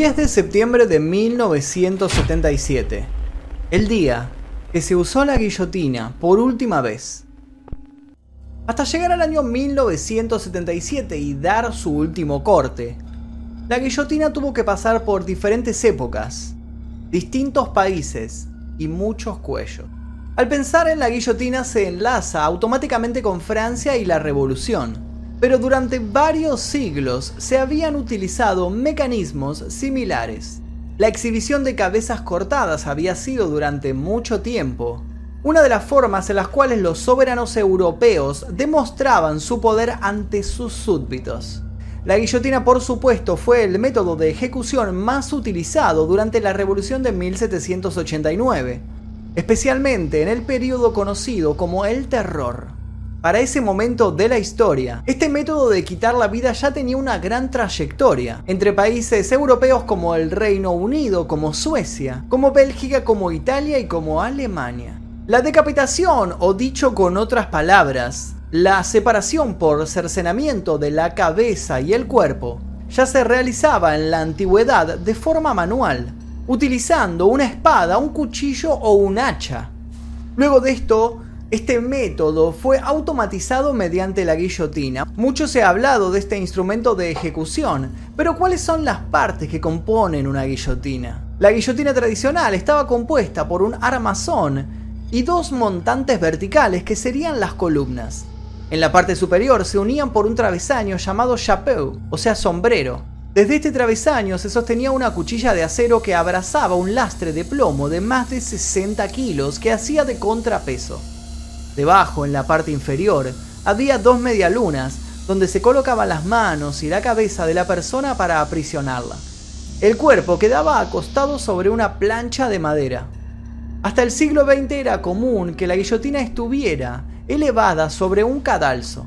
10 de septiembre de 1977. El día que se usó la guillotina por última vez. Hasta llegar al año 1977 y dar su último corte, la guillotina tuvo que pasar por diferentes épocas, distintos países y muchos cuellos. Al pensar en la guillotina se enlaza automáticamente con Francia y la Revolución, pero durante varios siglos se habían utilizado mecanismos similares. La exhibición de cabezas cortadas había sido durante mucho tiempo una de las formas en las cuales los soberanos europeos demostraban su poder ante sus súbditos. La guillotina, por supuesto, fue el método de ejecución más utilizado durante la Revolución de 1789, especialmente en el periodo conocido como el Terror. Para ese momento de la historia, este método de quitar la vida ya tenía una gran trayectoria entre países europeos como el Reino Unido, como Suecia, como Bélgica, como Italia y como Alemania. La decapitación, o dicho con otras palabras, la separación por cercenamiento de la cabeza y el cuerpo, ya se realizaba en la antigüedad de forma manual, utilizando una espada, un cuchillo o un hacha. Luego de esto, este método fue automatizado mediante la guillotina. Mucho se ha hablado de este instrumento de ejecución, pero ¿cuáles son las partes que componen una guillotina? La guillotina tradicional estaba compuesta por un armazón y dos montantes verticales que serían las columnas. En la parte superior se unían por un travesaño llamado chapeau, o sea sombrero. Desde este travesaño se sostenía una cuchilla de acero que abrazaba un lastre de plomo de más de 60 kilos que hacía de contrapeso. Debajo, en la parte inferior, había dos medialunas donde se colocaban las manos y la cabeza de la persona para aprisionarla. El cuerpo quedaba acostado sobre una plancha de madera. Hasta el siglo XX era común que la guillotina estuviera elevada sobre un cadalso.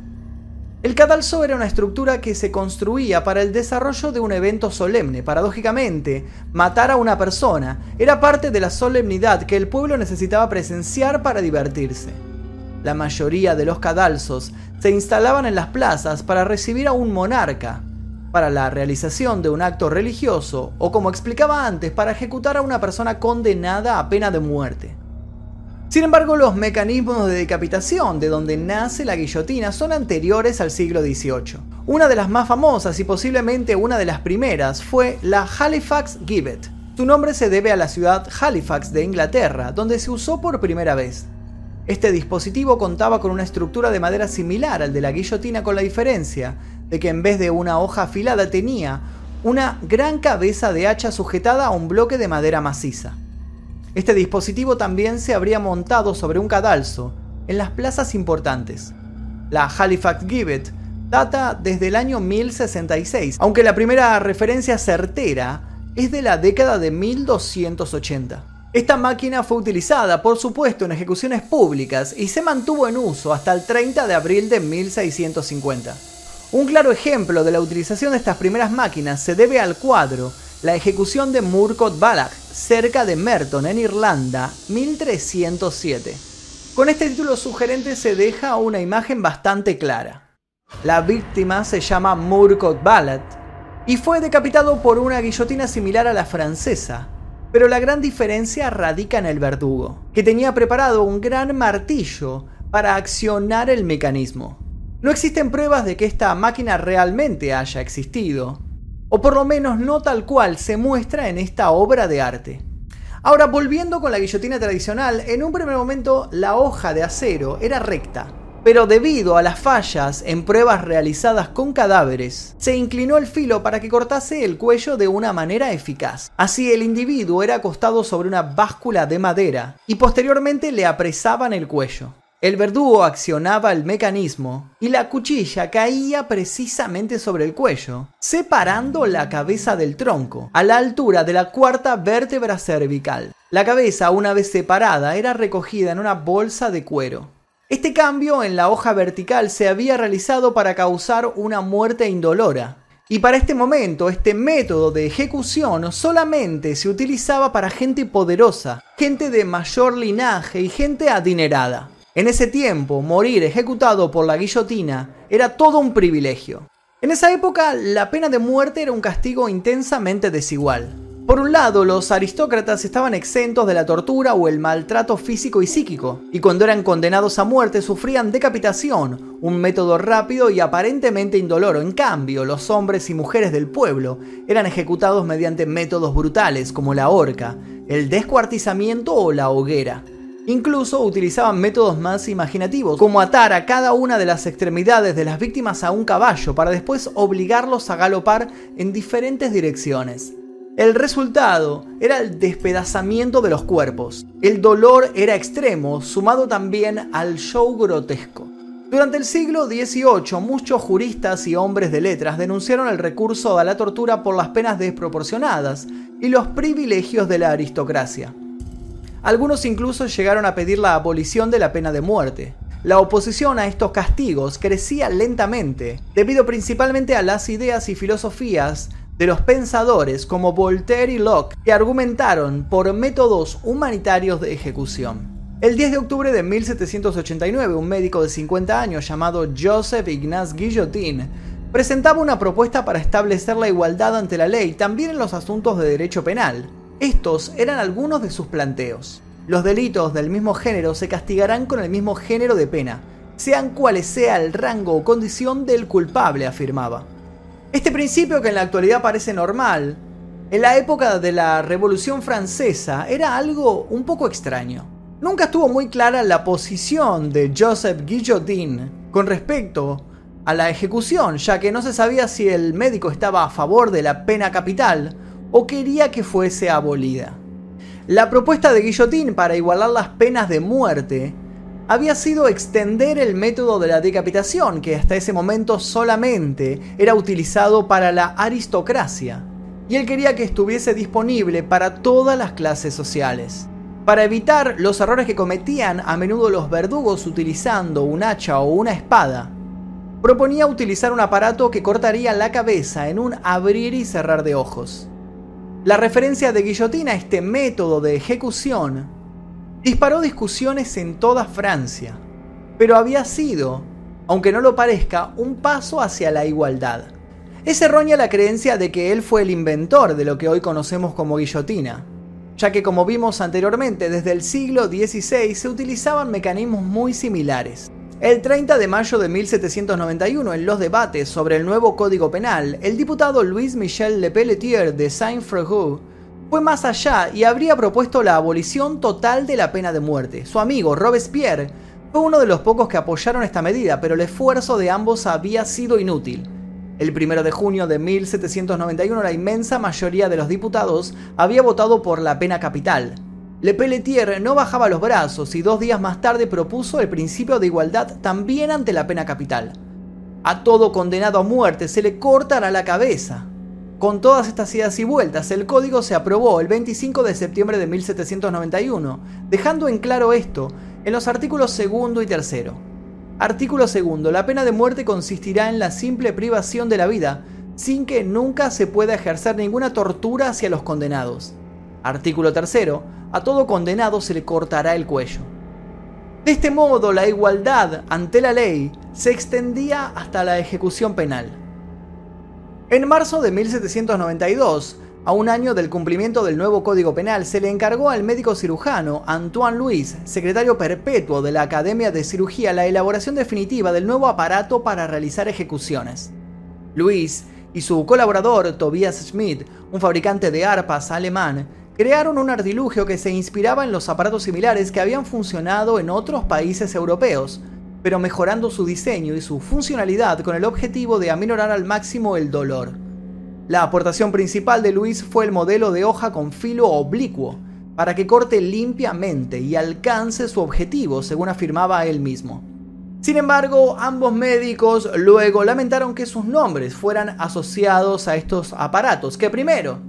El cadalso era una estructura que se construía para el desarrollo de un evento solemne. Paradójicamente, matar a una persona era parte de la solemnidad que el pueblo necesitaba presenciar para divertirse. La mayoría de los cadalsos se instalaban en las plazas para recibir a un monarca, para la realización de un acto religioso o como explicaba antes, para ejecutar a una persona condenada a pena de muerte. Sin embargo, los mecanismos de decapitación de donde nace la guillotina son anteriores al siglo XVIII. Una de las más famosas y posiblemente una de las primeras fue la Halifax Gibbet. Su nombre se debe a la ciudad Halifax de Inglaterra, donde se usó por primera vez. Este dispositivo contaba con una estructura de madera similar al de la guillotina con la diferencia de que en vez de una hoja afilada tenía una gran cabeza de hacha sujetada a un bloque de madera maciza. Este dispositivo también se habría montado sobre un cadalso en las plazas importantes. La Halifax Gibbet data desde el año 1066, aunque la primera referencia certera es de la década de 1280. Esta máquina fue utilizada, por supuesto, en ejecuciones públicas y se mantuvo en uso hasta el 30 de abril de 1650. Un claro ejemplo de la utilización de estas primeras máquinas se debe al cuadro La ejecución de Murcott Balach, cerca de Merton, en Irlanda, 1307. Con este título sugerente se deja una imagen bastante clara. La víctima se llama Murcott Balach y fue decapitado por una guillotina similar a la francesa, pero la gran diferencia radica en el verdugo, que tenía preparado un gran martillo para accionar el mecanismo. No existen pruebas de que esta máquina realmente haya existido, o por lo menos no tal cual se muestra en esta obra de arte. Ahora, volviendo con la guillotina tradicional, en un primer momento la hoja de acero era recta, pero debido a las fallas en pruebas realizadas con cadáveres, se inclinó el filo para que cortase el cuello de una manera eficaz. Así el individuo era acostado sobre una báscula de madera y posteriormente le apresaban el cuello. El verdugo accionaba el mecanismo y la cuchilla caía precisamente sobre el cuello, separando la cabeza del tronco, a la altura de la cuarta vértebra cervical. La cabeza, una vez separada, era recogida en una bolsa de cuero. Este cambio en la hoja vertical se había realizado para causar una muerte indolora. Y para este momento, este método de ejecución solamente se utilizaba para gente poderosa, gente de mayor linaje y gente adinerada. En ese tiempo, morir ejecutado por la guillotina era todo un privilegio. En esa época, la pena de muerte era un castigo intensamente desigual. Por un lado, los aristócratas estaban exentos de la tortura o el maltrato físico y psíquico, y cuando eran condenados a muerte sufrían decapitación, un método rápido y aparentemente indoloro. En cambio, los hombres y mujeres del pueblo eran ejecutados mediante métodos brutales como la horca, el descuartizamiento o la hoguera. Incluso utilizaban métodos más imaginativos, como atar a cada una de las extremidades de las víctimas a un caballo para después obligarlos a galopar en diferentes direcciones. El resultado era el despedazamiento de los cuerpos. El dolor era extremo, sumado también al show grotesco. Durante el siglo XVIII, muchos juristas y hombres de letras denunciaron el recurso a la tortura por las penas desproporcionadas y los privilegios de la aristocracia. Algunos incluso llegaron a pedir la abolición de la pena de muerte. La oposición a estos castigos crecía lentamente, debido principalmente a las ideas y filosofías de los pensadores como Voltaire y Locke que argumentaron por métodos humanitarios de ejecución. El 10 de octubre de 1789, un médico de 50 años llamado Joseph Ignace Guillotin presentaba una propuesta para establecer la igualdad ante la ley también en los asuntos de derecho penal. Estos eran algunos de sus planteos. Los delitos del mismo género se castigarán con el mismo género de pena, sean cuales sea el rango o condición del culpable, afirmaba. Este principio que en la actualidad parece normal, en la época de la Revolución Francesa era algo un poco extraño. Nunca estuvo muy clara la posición de Joseph Guillotin con respecto a la ejecución, ya que no se sabía si el médico estaba a favor de la pena capital o quería que fuese abolida. La propuesta de Guillotin para igualar las penas de muerte había sido extender el método de la decapitación, que hasta ese momento solamente era utilizado para la aristocracia, y él quería que estuviese disponible para todas las clases sociales. Para evitar los errores que cometían a menudo los verdugos utilizando un hacha o una espada, proponía utilizar un aparato que cortaría la cabeza en un abrir y cerrar de ojos. La referencia de guillotina a este método de ejecución disparó discusiones en toda Francia, pero había sido, aunque no lo parezca, un paso hacia la igualdad. Es errónea la creencia de que él fue el inventor de lo que hoy conocemos como guillotina, ya que como vimos anteriormente, desde el siglo XVI se utilizaban mecanismos muy similares. El 30 de mayo de 1791, en los debates sobre el nuevo Código Penal, el diputado Louis Michel Le Pelletier de Saint-Frégou fue más allá y habría propuesto la abolición total de la pena de muerte. Su amigo Robespierre fue uno de los pocos que apoyaron esta medida, pero el esfuerzo de ambos había sido inútil. El 1 de junio de 1791 la inmensa mayoría de los diputados había votado por la pena capital. Le Pelletier no bajaba los brazos y dos días más tarde propuso el principio de igualdad también ante la pena capital. A todo condenado a muerte se le cortará la cabeza. Con todas estas idas y vueltas, el código se aprobó el 25 de septiembre de 1791, dejando en claro esto en los artículos segundo y tercero. Artículo segundo. La pena de muerte consistirá en la simple privación de la vida, sin que nunca se pueda ejercer ninguna tortura hacia los condenados. Artículo tercero. A todo condenado se le cortará el cuello. De este modo, la igualdad ante la ley se extendía hasta la ejecución penal. En marzo de 1792, a un año del cumplimiento del nuevo Código Penal, se le encargó al médico cirujano Antoine Louis, secretario perpetuo de la Academia de Cirugía, la elaboración definitiva del nuevo aparato para realizar ejecuciones. Louis y su colaborador Tobias Schmidt, un fabricante de arpas alemán, crearon un artilugio que se inspiraba en los aparatos similares que habían funcionado en otros países europeos, pero mejorando su diseño y su funcionalidad con el objetivo de aminorar al máximo el dolor. La aportación principal de Luis fue el modelo de hoja con filo oblicuo, para que corte limpiamente y alcance su objetivo, según afirmaba él mismo. Sin embargo, ambos médicos luego lamentaron que sus nombres fueran asociados a estos aparatos, que primero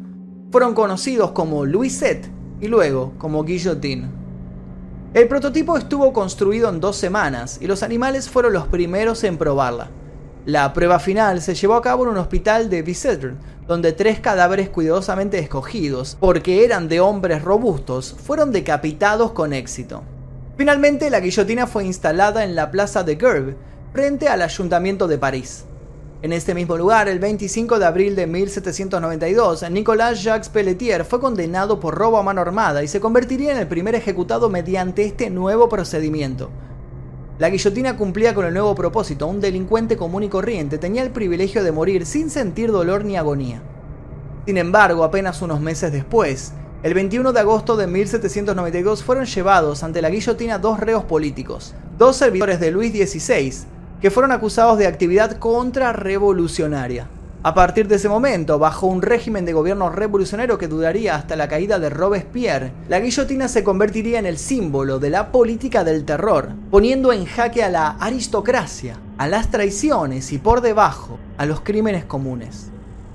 fueron conocidos como Louisette y luego como Guillotine. El prototipo estuvo construido en dos semanas y los animales fueron los primeros en probarla. La prueba final se llevó a cabo en un hospital de Bicêtre, donde tres cadáveres cuidadosamente escogidos, porque eran de hombres robustos, fueron decapitados con éxito. Finalmente, la guillotina fue instalada en la plaza de Gerbe, frente al ayuntamiento de París. En este mismo lugar, el 25 de abril de 1792, Nicolas Jacques Pelletier fue condenado por robo a mano armada y se convertiría en el primer ejecutado mediante este nuevo procedimiento. La guillotina cumplía con el nuevo propósito. Un delincuente común y corriente tenía el privilegio de morir sin sentir dolor ni agonía. Sin embargo, apenas unos meses después, el 21 de agosto de 1792 fueron llevados ante la guillotina dos reos políticos, dos servidores de Luis XVI, que fueron acusados de actividad contrarrevolucionaria. A partir de ese momento, bajo un régimen de gobierno revolucionario que duraría hasta la caída de Robespierre, la guillotina se convertiría en el símbolo de la política del terror, poniendo en jaque a la aristocracia, a las traiciones y por debajo a los crímenes comunes.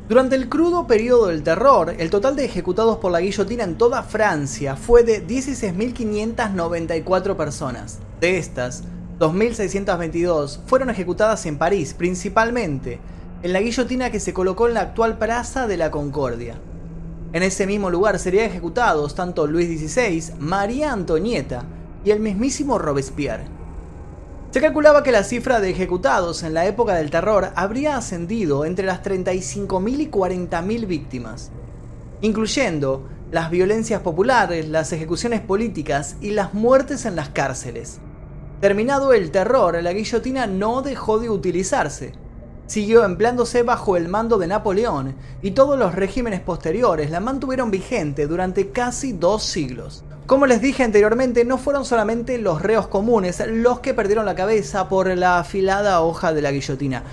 Durante el crudo periodo del terror, el total de ejecutados por la guillotina en toda Francia fue de 16.594 personas. De estas, 2.622 fueron ejecutadas en París principalmente, en la guillotina que se colocó en la actual Plaza de la Concordia. En ese mismo lugar serían ejecutados tanto Luis XVI, María Antonieta y el mismísimo Robespierre. Se calculaba que la cifra de ejecutados en la época del terror habría ascendido entre las 35.000 y 40.000 víctimas, incluyendo las violencias populares, las ejecuciones políticas y las muertes en las cárceles. Terminado el terror, la guillotina no dejó de utilizarse, siguió empleándose bajo el mando de Napoleón y todos los regímenes posteriores la mantuvieron vigente durante casi dos siglos. Como les dije anteriormente, no fueron solamente los reos comunes los que perdieron la cabeza por la afilada hoja de la guillotina.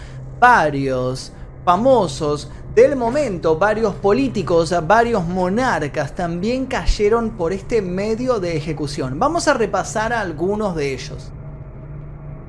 Varios famosos del momento, varios políticos, varios monarcas también cayeron por este medio de ejecución. Vamos a repasar a algunos de ellos.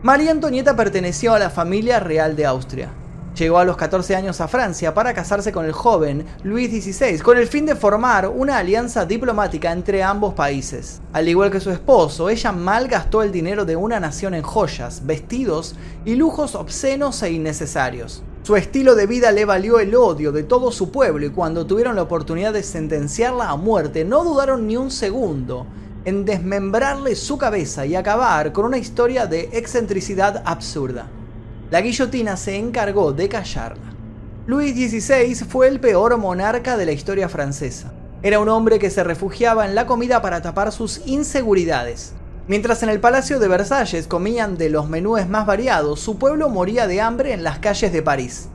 María Antonieta perteneció a la familia real de Austria. Llegó a los 14 años a Francia para casarse con el joven Luis XVI, con el fin de formar una alianza diplomática entre ambos países. Al igual que su esposo, ella malgastó el dinero de una nación en joyas, vestidos y lujos obscenos e innecesarios. Su estilo de vida le valió el odio de todo su pueblo y cuando tuvieron la oportunidad de sentenciarla a muerte no dudaron ni un segundo en desmembrarle su cabeza y acabar con una historia de excentricidad absurda. La guillotina se encargó de callarla. Luis XVI fue el peor monarca de la historia francesa. Era un hombre que se refugiaba en la comida para tapar sus inseguridades. Mientras en el Palacio de Versalles comían de los menúes más variados, su pueblo moría de hambre en las calles de París.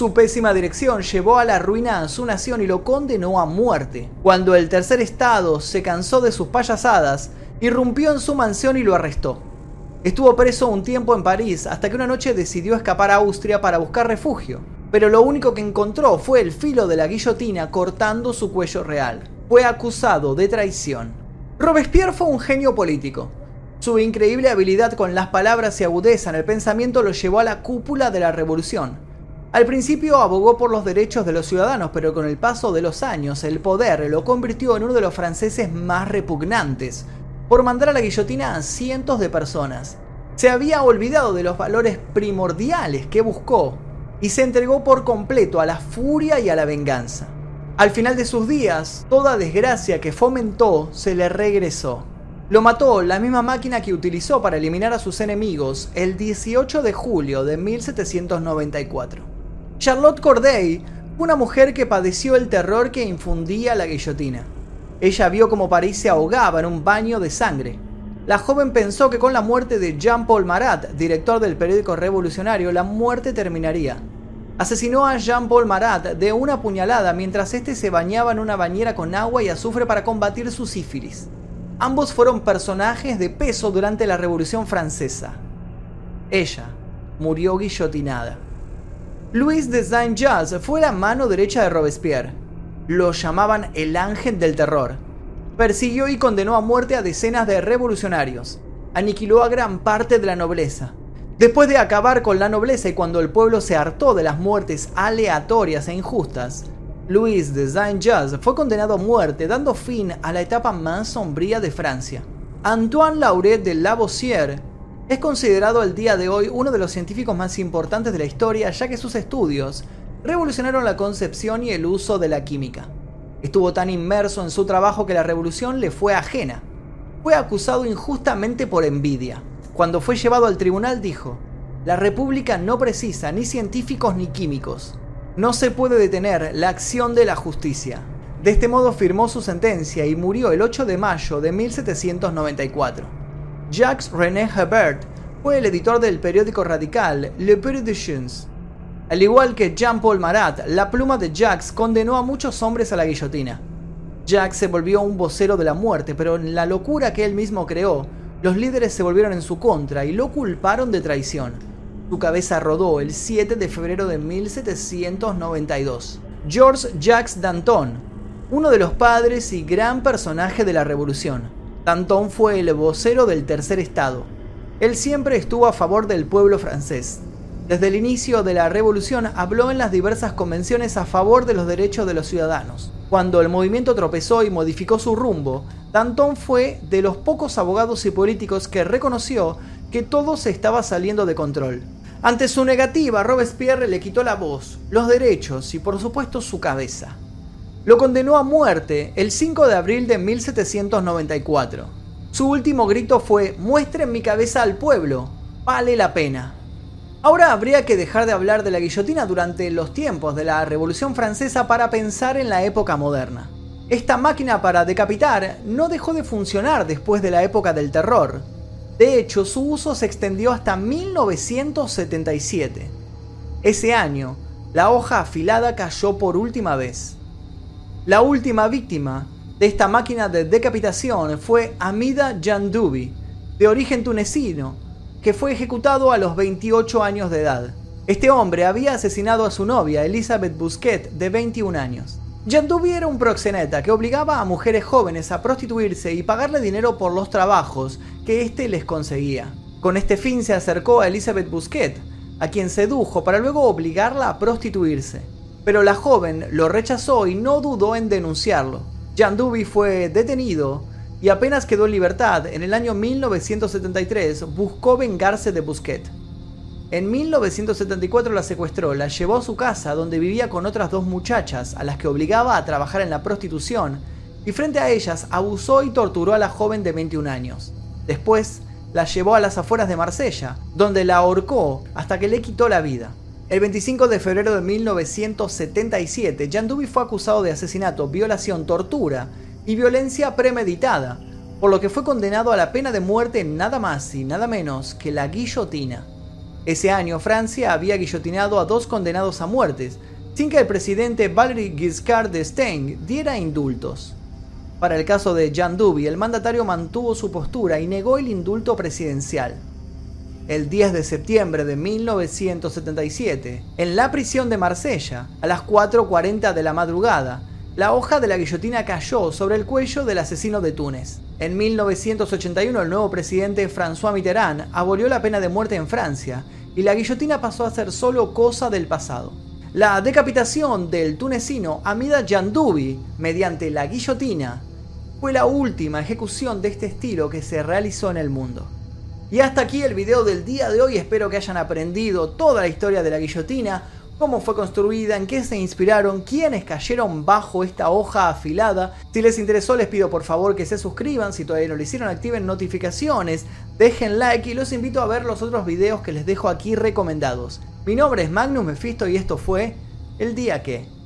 Su pésima dirección llevó a la ruina a su nación y lo condenó a muerte. Cuando el tercer estado se cansó de sus payasadas, irrumpió en su mansión y lo arrestó. Estuvo preso un tiempo en París hasta que una noche decidió escapar a Austria para buscar refugio, pero lo único que encontró fue el filo de la guillotina cortando su cuello real. Fue acusado de traición. Robespierre fue un genio político. Su increíble habilidad con las palabras y agudeza en el pensamiento lo llevó a la cúpula de la revolución al principio abogó por los derechos de los ciudadanos, pero con el paso de los años el poder lo convirtió en uno de los franceses más repugnantes, por mandar a la guillotina a cientos de personas. Se había olvidado de los valores primordiales que buscó y se entregó por completo a la furia y a la venganza. Al final de sus días, toda desgracia que fomentó se le regresó. Lo mató la misma máquina que utilizó para eliminar a sus enemigos el 18 de julio de 1794. Charlotte Corday una mujer que padeció el terror que infundía la guillotina. Ella vio como París se ahogaba en un baño de sangre. La joven pensó que con la muerte de Jean-Paul Marat, director del periódico revolucionario, la muerte terminaría. Asesinó a Jean-Paul Marat de una puñalada mientras este se bañaba en una bañera con agua y azufre para combatir su sífilis. Ambos fueron personajes de peso durante la Revolución Francesa. Ella murió guillotinada. Louis de Saint-Just fue la mano derecha de Robespierre. Lo llamaban el ángel del terror. Persiguió y condenó a muerte a decenas de revolucionarios. Aniquiló a gran parte de la nobleza. Después de acabar con la nobleza y cuando el pueblo se hartó de las muertes aleatorias e injustas, Louis de Saint-Just fue condenado a muerte, dando fin a la etapa más sombría de Francia. Antoine Lauret de Lavoisier es considerado al día de hoy uno de los científicos más importantes de la historia ya que sus estudios revolucionaron la concepción y el uso de la química. Estuvo tan inmerso en su trabajo que la revolución le fue ajena. Fue acusado injustamente por envidia. Cuando fue llevado al tribunal dijo, La República no precisa ni científicos ni químicos. No se puede detener la acción de la justicia. De este modo firmó su sentencia y murió el 8 de mayo de 1794. Jacques René Hebert fue el editor del periódico radical Le Chance. Al igual que Jean-Paul Marat, la pluma de Jacques condenó a muchos hombres a la guillotina. Jacques se volvió un vocero de la muerte, pero en la locura que él mismo creó, los líderes se volvieron en su contra y lo culparon de traición. Su cabeza rodó el 7 de febrero de 1792. Georges Jacques Danton, uno de los padres y gran personaje de la revolución. Danton fue el vocero del tercer estado. Él siempre estuvo a favor del pueblo francés. Desde el inicio de la revolución habló en las diversas convenciones a favor de los derechos de los ciudadanos. Cuando el movimiento tropezó y modificó su rumbo, Danton fue de los pocos abogados y políticos que reconoció que todo se estaba saliendo de control. Ante su negativa, Robespierre le quitó la voz, los derechos y por supuesto su cabeza. Lo condenó a muerte el 5 de abril de 1794. Su último grito fue, muestren mi cabeza al pueblo, vale la pena. Ahora habría que dejar de hablar de la guillotina durante los tiempos de la Revolución Francesa para pensar en la época moderna. Esta máquina para decapitar no dejó de funcionar después de la época del terror. De hecho, su uso se extendió hasta 1977. Ese año, la hoja afilada cayó por última vez. La última víctima de esta máquina de decapitación fue Amida Jandoubi, de origen tunecino, que fue ejecutado a los 28 años de edad. Este hombre había asesinado a su novia, Elizabeth Busquet, de 21 años. Jandubi era un proxeneta que obligaba a mujeres jóvenes a prostituirse y pagarle dinero por los trabajos que éste les conseguía. Con este fin se acercó a Elizabeth Busquet, a quien sedujo para luego obligarla a prostituirse. Pero la joven lo rechazó y no dudó en denunciarlo. Jandubi fue detenido y apenas quedó en libertad en el año 1973 buscó vengarse de Busquet. En 1974 la secuestró, la llevó a su casa donde vivía con otras dos muchachas a las que obligaba a trabajar en la prostitución y frente a ellas abusó y torturó a la joven de 21 años. Después la llevó a las afueras de Marsella, donde la ahorcó hasta que le quitó la vida. El 25 de febrero de 1977, Jan Duby fue acusado de asesinato, violación, tortura y violencia premeditada, por lo que fue condenado a la pena de muerte nada más y nada menos que la guillotina. Ese año Francia había guillotinado a dos condenados a muertes, sin que el presidente Valéry Giscard d'Estaing diera indultos. Para el caso de Jean Duby, el mandatario mantuvo su postura y negó el indulto presidencial. El 10 de septiembre de 1977, en la prisión de Marsella, a las 4.40 de la madrugada, la hoja de la guillotina cayó sobre el cuello del asesino de Túnez. En 1981 el nuevo presidente François Mitterrand abolió la pena de muerte en Francia y la guillotina pasó a ser solo cosa del pasado. La decapitación del tunecino Amida Jandoubi mediante la guillotina fue la última ejecución de este estilo que se realizó en el mundo. Y hasta aquí el video del día de hoy, espero que hayan aprendido toda la historia de la guillotina, cómo fue construida, en qué se inspiraron, quiénes cayeron bajo esta hoja afilada. Si les interesó les pido por favor que se suscriban, si todavía no lo hicieron activen notificaciones, dejen like y los invito a ver los otros videos que les dejo aquí recomendados. Mi nombre es Magnus Mephisto y esto fue El Día Que...